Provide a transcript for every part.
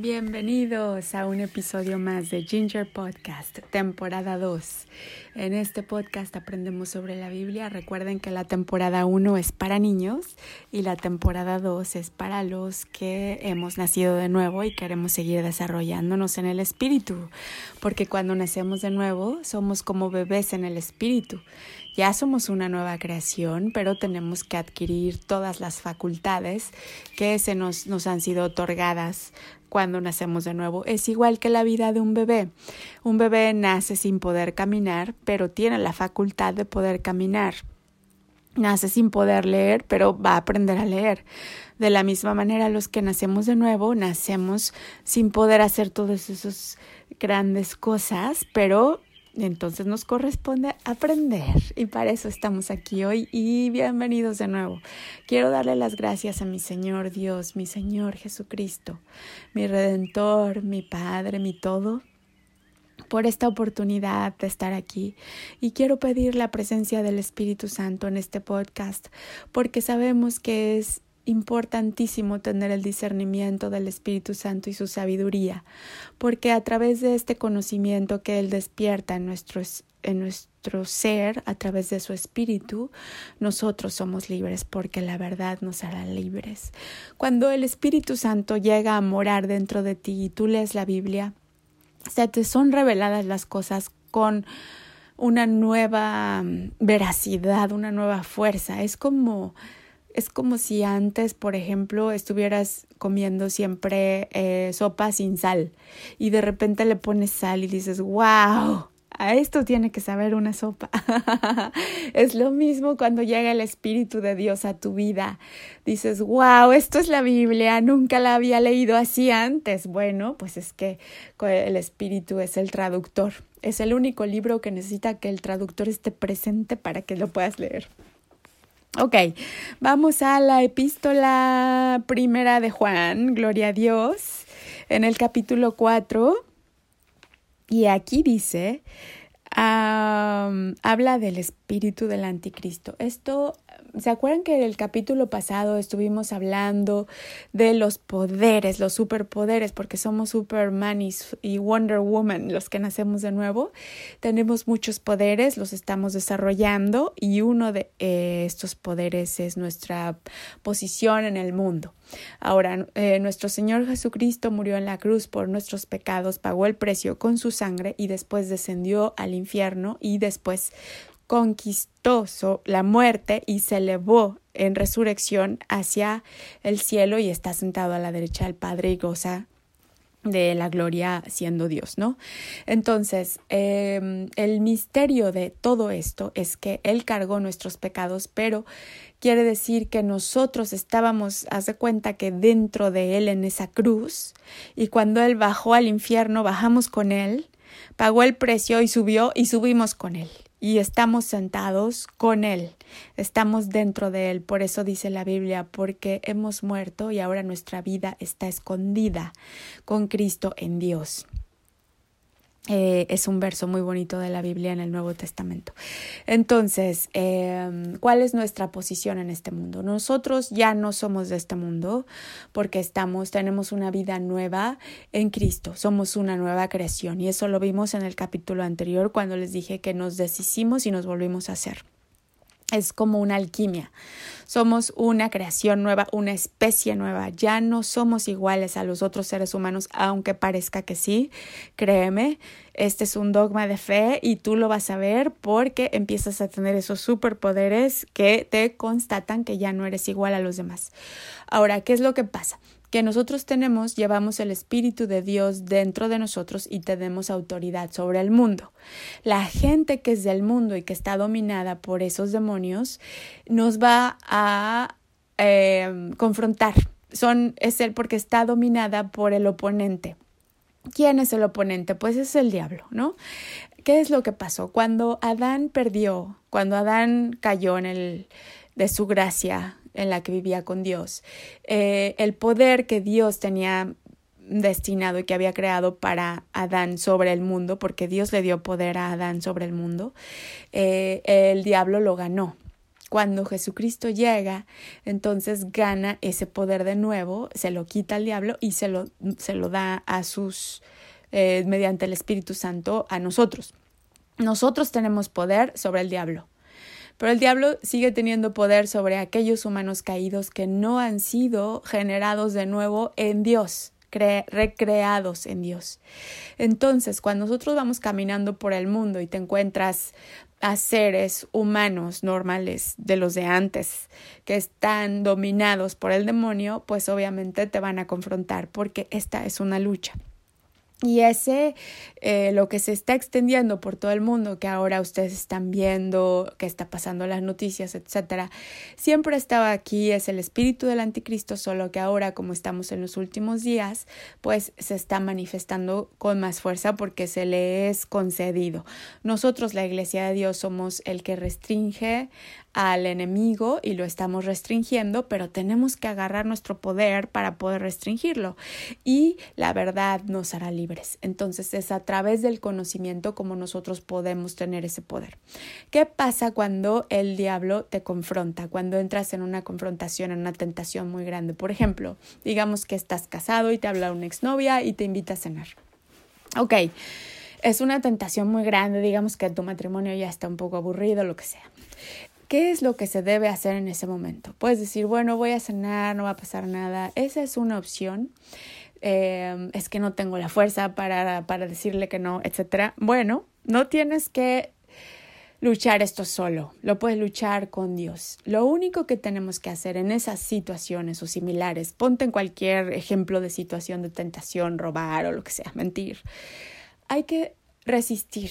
Bienvenidos a un episodio más de Ginger Podcast, temporada 2. En este podcast aprendemos sobre la Biblia. Recuerden que la temporada 1 es para niños y la temporada 2 es para los que hemos nacido de nuevo y queremos seguir desarrollándonos en el espíritu. Porque cuando nacemos de nuevo somos como bebés en el espíritu. Ya somos una nueva creación, pero tenemos que adquirir todas las facultades que se nos, nos han sido otorgadas cuando nacemos de nuevo. Es igual que la vida de un bebé. Un bebé nace sin poder caminar, pero tiene la facultad de poder caminar. Nace sin poder leer, pero va a aprender a leer. De la misma manera, los que nacemos de nuevo, nacemos sin poder hacer todas esas grandes cosas, pero entonces nos corresponde aprender y para eso estamos aquí hoy y bienvenidos de nuevo. Quiero darle las gracias a mi Señor Dios, mi Señor Jesucristo, mi Redentor, mi Padre, mi todo, por esta oportunidad de estar aquí y quiero pedir la presencia del Espíritu Santo en este podcast porque sabemos que es importantísimo tener el discernimiento del Espíritu Santo y su sabiduría, porque a través de este conocimiento que Él despierta en, en nuestro ser, a través de su Espíritu, nosotros somos libres, porque la verdad nos hará libres. Cuando el Espíritu Santo llega a morar dentro de ti y tú lees la Biblia, se te son reveladas las cosas con una nueva veracidad, una nueva fuerza. Es como es como si antes, por ejemplo, estuvieras comiendo siempre eh, sopa sin sal y de repente le pones sal y dices, wow, a esto tiene que saber una sopa. es lo mismo cuando llega el Espíritu de Dios a tu vida. Dices, wow, esto es la Biblia, nunca la había leído así antes. Bueno, pues es que el Espíritu es el traductor. Es el único libro que necesita que el traductor esté presente para que lo puedas leer. Ok, vamos a la epístola primera de Juan, Gloria a Dios, en el capítulo 4. Y aquí dice, habla del espíritu del anticristo. Esto ¿Se acuerdan que en el capítulo pasado estuvimos hablando de los poderes, los superpoderes, porque somos Superman y, Wonder Woman, los que nacemos de nuevo? Tenemos muchos poderes, los estamos desarrollando y uno de eh, estos poderes es nuestra posición en el mundo. Ahora, eh, nuestro Señor Jesucristo murió en la cruz por nuestros pecados, pagó el precio con su sangre y después descendió al infierno y después conquistó la muerte y se elevó en resurrección hacia el cielo y está sentado a la derecha del Padre y goza de la gloria siendo Dios, ¿no? Entonces, em, el misterio de todo esto es que Él cargó nuestros pecados, pero quiere decir que nosotros estábamos, haz de cuenta que dentro de Él en esa cruz, y cuando Él bajó al infierno, bajamos con Él, pagó el precio y subió y subimos con Él y estamos sentados con Él, estamos dentro de Él. Por eso dice la Biblia, porque hemos muerto y ahora nuestra vida está escondida con Cristo en Dios. Eh, es un verso muy bonito de la Biblia en el Nuevo Testamento. Entonces, em, ¿cuál es nuestra posición en este mundo? Nosotros ya no somos de este mundo porque estamos, tenemos una vida nueva en Cristo, somos una nueva creación y eso lo vimos en el capítulo anterior cuando les dije que nos deshicimos y nos volvimos a hacer es como una alquimia. Somos una creación nueva, una especie nueva. Ya no somos iguales a los otros seres humanos, aunque parezca que sí. Créeme, este es un dogma de fe y tú lo vas a ver porque empiezas a tener esos superpoderes que te constatan que ya no eres igual a los demás. Ahora, ¿qué es lo que pasa? Que nosotros tenemos, llevamos el Espíritu de Dios dentro de nosotros y tenemos autoridad sobre el mundo. La gente que es del mundo y que está dominada por esos demonios nos va a em, confrontar. Son, es él porque está dominada por el oponente. ¿Quién es el oponente? Pues es el diablo, ¿no? ¿Qué es lo que pasó? Cuando Adán perdió, cuando Adán cayó en el de su gracia, en la que vivía con Dios, eh, el poder que Dios tenía destinado y que había creado para Adán sobre el mundo, porque Dios le dio poder a Adán sobre el mundo, eh, el diablo lo ganó. Cuando Jesucristo llega, entonces gana ese poder de nuevo, se lo quita al diablo y se lo, se lo da a sus, eh, mediante el Espíritu Santo, a nosotros. Nosotros tenemos poder sobre el diablo. Pero el diablo sigue teniendo poder sobre aquellos humanos caídos que no han sido generados de nuevo en Dios, recreados en Dios. Entonces, cuando nosotros vamos caminando por el mundo y te encuentras a seres humanos normales de los de antes que están dominados por el demonio, pues obviamente te van a confrontar porque esta es una lucha. Y ese, eh, lo que se está extendiendo por todo el mundo, que ahora ustedes están viendo, que está pasando las noticias, etcétera, siempre estaba aquí, es el espíritu del anticristo, solo que ahora, como estamos en los últimos días, pues se está manifestando con más fuerza porque se le es concedido. Nosotros, la Iglesia de Dios, somos el que restringe al enemigo y lo estamos restringiendo, pero tenemos que agarrar nuestro poder para poder restringirlo. Y la verdad nos hará libres. Entonces es a través del conocimiento como nosotros podemos tener ese poder. ¿Qué pasa cuando el diablo te confronta? Cuando entras en una confrontación, en una tentación muy grande. Por ejemplo, digamos que estás casado y te habla una exnovia y te invita a cenar. Ok es una tentación muy grande, digamos que tu matrimonio ya está un poco aburrido, lo que sea. ¿Qué es lo que se debe hacer en ese momento? Puedes decir, bueno, voy a cenar, no va a pasar nada. Esa es una opción. Em, es que no tengo la fuerza para, para decirle que no, etc. Bueno, no tienes que luchar esto solo, lo puedes luchar con Dios. Lo único que tenemos que hacer en esas situaciones o similares, ponte en cualquier ejemplo de situación de tentación, robar o lo que sea, mentir, hay que resistir.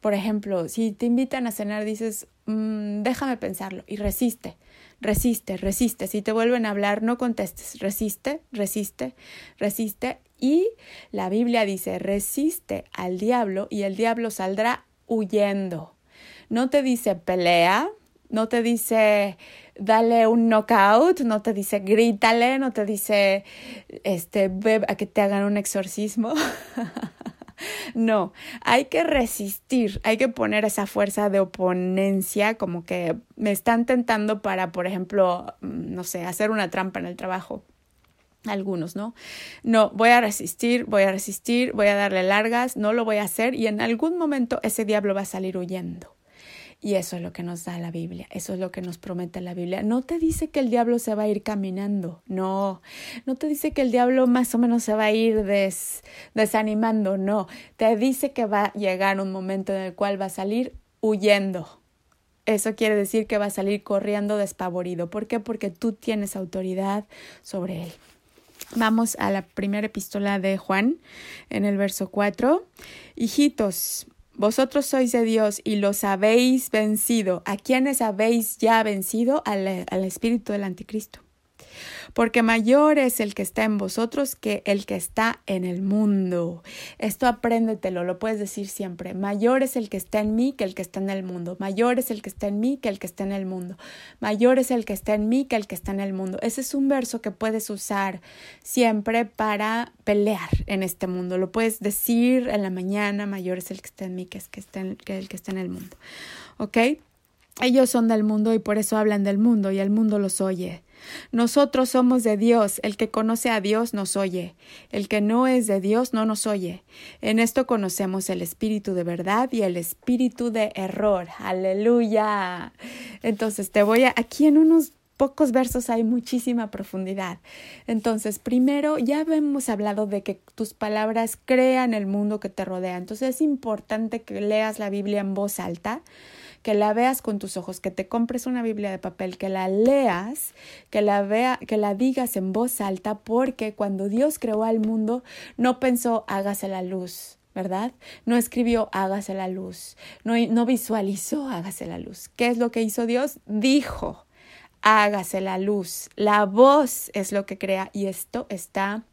Por ejemplo, si te invitan a cenar, dices, Mm, déjame pensarlo y resiste, resiste, resiste. Si te vuelven a hablar, no contestes, resiste, resiste, resiste. Y la Biblia dice, resiste al diablo y el diablo saldrá huyendo. No te dice pelea, no te dice dale un knockout, no te dice grítale, no te dice este ve a que te hagan un exorcismo. No, hay que resistir, hay que poner esa fuerza de oponencia, como que me están tentando para, por ejemplo, mm, no sé, hacer una trampa en el trabajo. Algunos, ¿no? No, voy a resistir, voy a resistir, voy a darle largas, no lo voy a hacer y en algún momento ese diablo va a salir huyendo. Y eso es lo que nos da la Biblia, eso es lo que nos promete la Biblia. No te dice que el diablo se va a ir caminando, no, no te dice que el diablo más o menos se va a ir desanimando, no, te dice que va a llegar un momento en el cual va a salir huyendo. Eso quiere decir que va a salir corriendo despavorido. ¿Por qué? Porque tú tienes autoridad sobre él. Vamos a la primera epístola de Juan, en el verso 4. Hijitos, vosotros sois de Dios y los habéis vencido. ¿A quiénes habéis ya vencido? Al, al espíritu del anticristo porque mayor es el que está en vosotros que el que está en el mundo. Esto apréndetelo, lo puedes decir siempre. Mayor es el que está en mí que el que está en el mundo. Mayor es el que está en mí que el que está en el mundo. Mayor es el que está en mí que el que está en el mundo. Ese es un verso que puedes usar siempre para pelear en este mundo. Lo puedes decir en la mañana, mayor es el que está en mí que, es que, está que el que está en el mundo. ¿Ok? Ellos son del mundo y por eso hablan del mundo y el mundo los oye. Nosotros somos de Dios, el que conoce a Dios nos oye, el que no es de Dios no nos oye. En esto conocemos el espíritu de verdad y el espíritu de error. Aleluya. Entonces te voy a, aquí en unos pocos versos hay muchísima profundidad. Entonces, primero, ya hemos hablado de que tus palabras crean el mundo que te rodea. Entonces, es importante que leas la Biblia en voz alta que la veas con tus ojos, que te compres una Biblia de papel, que la leas, que la vea, que la digas en voz alta, porque cuando Dios creó al mundo no pensó hágase la luz, ¿verdad? No escribió hágase la luz, no, no visualizó hágase la luz. ¿Qué es lo que hizo Dios? Dijo hágase la luz. La voz es lo que crea y esto está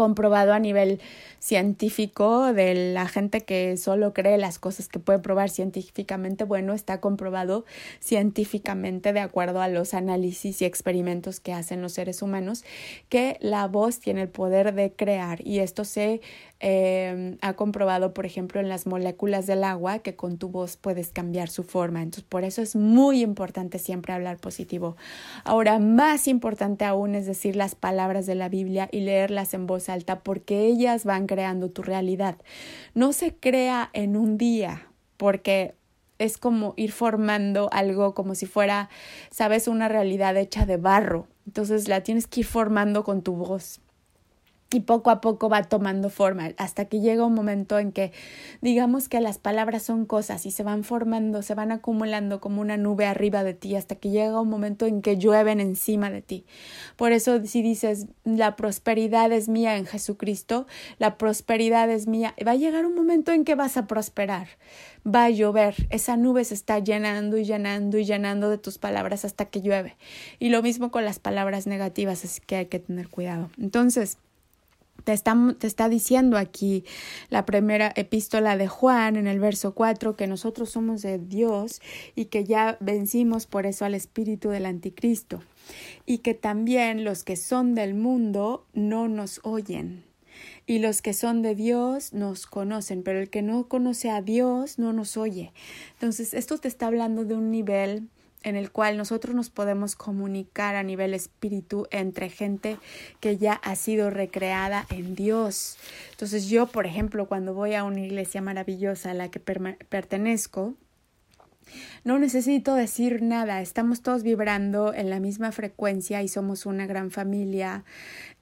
comprobado a nivel científico de la gente que solo cree las cosas que puede probar científicamente, bueno, está comprobado científicamente de acuerdo a los análisis y experimentos que hacen los seres humanos que la voz tiene el poder de crear. Y esto se eh, ha comprobado, por ejemplo, en las moléculas del agua que con tu voz puedes cambiar su forma. Entonces, por eso es muy importante siempre hablar positivo. Ahora, más importante aún es decir las palabras de la Biblia y leerlas en voz alta porque ellas van creando tu realidad. No se crea en un día porque es como ir formando algo como si fuera, sabes, una realidad hecha de barro. Entonces la tienes que ir formando con tu voz y poco a poco va tomando forma hasta que llega un momento en que digamos que las palabras son cosas y se van formando, se van acumulando como una nube arriba de ti hasta que llega un momento en que llueven encima de ti. Por eso si dices la prosperidad es mía en Jesucristo, la prosperidad es mía, va a llegar un momento en que vas a prosperar. Va a llover, esa nube se está llenando y llenando y llenando de tus palabras hasta que llueve. Y lo mismo con las palabras negativas, así que hay que tener cuidado. Entonces, te está, te está, diciendo aquí la primera epístola de Juan en el verso 4 que nosotros somos de Dios y que ya vencimos por eso al espíritu del anticristo y que también los que son del mundo no nos oyen y los que son de Dios nos conocen, pero el que no conoce a Dios no nos oye. Entonces, esto te está hablando de un nivel en el cual nosotros nos podemos comunicar a nivel espíritu entre gente que ya ha sido recreada en Dios. Entonces yo, por ejemplo, cuando voy a una iglesia maravillosa a la que pertenezco, no necesito decir nada, estamos todos vibrando en la misma frecuencia y somos una gran familia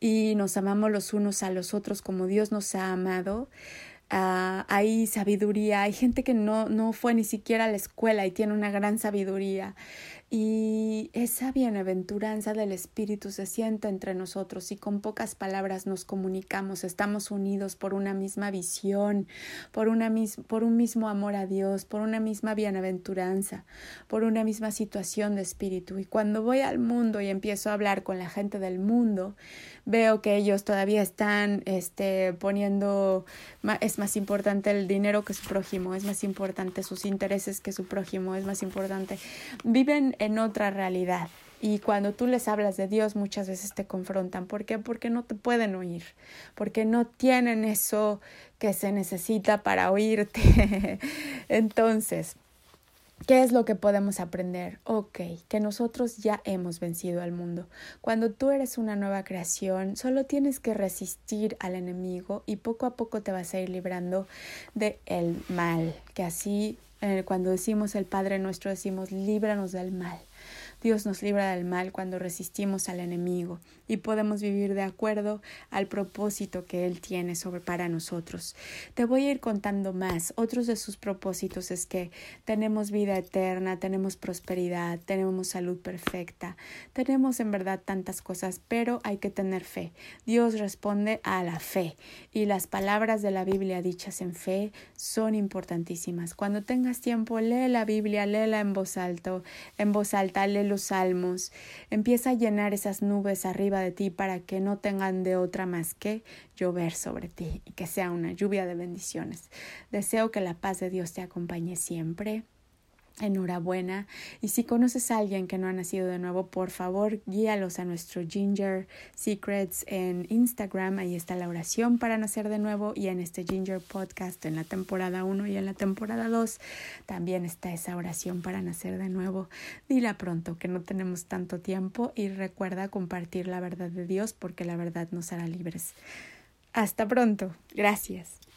y nos amamos los unos a los otros como Dios nos ha amado. Uh, hay sabiduría, hay gente que no, no fue ni siquiera a la escuela y tiene una gran sabiduría. Y esa bienaventuranza del Espíritu se sienta entre nosotros y con pocas palabras nos comunicamos, estamos unidos por una misma visión, por, una por un mismo amor a Dios, por una misma bienaventuranza, por una misma situación de espíritu. Y cuando voy al mundo y empiezo a hablar con la gente del mundo, veo que ellos todavía están este, poniendo, más importante el dinero que su prójimo, es más importante sus intereses que su prójimo, es más importante. Viven en otra realidad. Y cuando tú les hablas de Dios, muchas veces te confrontan. ¿Por qué? Porque no te pueden oír, porque no tienen eso que se necesita para oírte. Entonces, ¿Qué es lo que podemos aprender? Ok, que nosotros ya hemos vencido al mundo. Cuando tú eres una nueva creación, solo tienes que resistir al enemigo y poco a poco te vas a ir librando del el mal, que así eh, cuando decimos el Padre nuestro, decimos líbranos del mal. Dios nos libra del mal cuando resistimos al enemigo y podemos vivir de acuerdo al propósito que Él tiene sobre para nosotros. Te voy a ir contando más. Otros de sus propósitos es que tenemos vida eterna, tenemos prosperidad, tenemos salud perfecta, tenemos en verdad tantas cosas, pero hay que tener fe. Dios responde a la fe y las palabras de la Biblia dichas en fe son importantísimas. Cuando tengas tiempo, lee la Biblia, léela en voz alta, en voz alta, lee los salmos, empieza a llenar esas nubes arriba de ti para que no tengan de otra más que llover sobre ti y que sea una lluvia de bendiciones. Deseo que la paz de Dios te acompañe siempre. Enhorabuena. Y si conoces a alguien que no ha nacido de nuevo, por favor, guíalos a nuestro Ginger Secrets en Instagram. Ahí está la oración para nacer de nuevo. Y en este Ginger Podcast, en la temporada 1 y en la temporada 2, también está esa oración para nacer de nuevo. Dila pronto, que no tenemos tanto tiempo. Y recuerda compartir la verdad de Dios, porque la verdad nos hará libres. Hasta pronto. Gracias.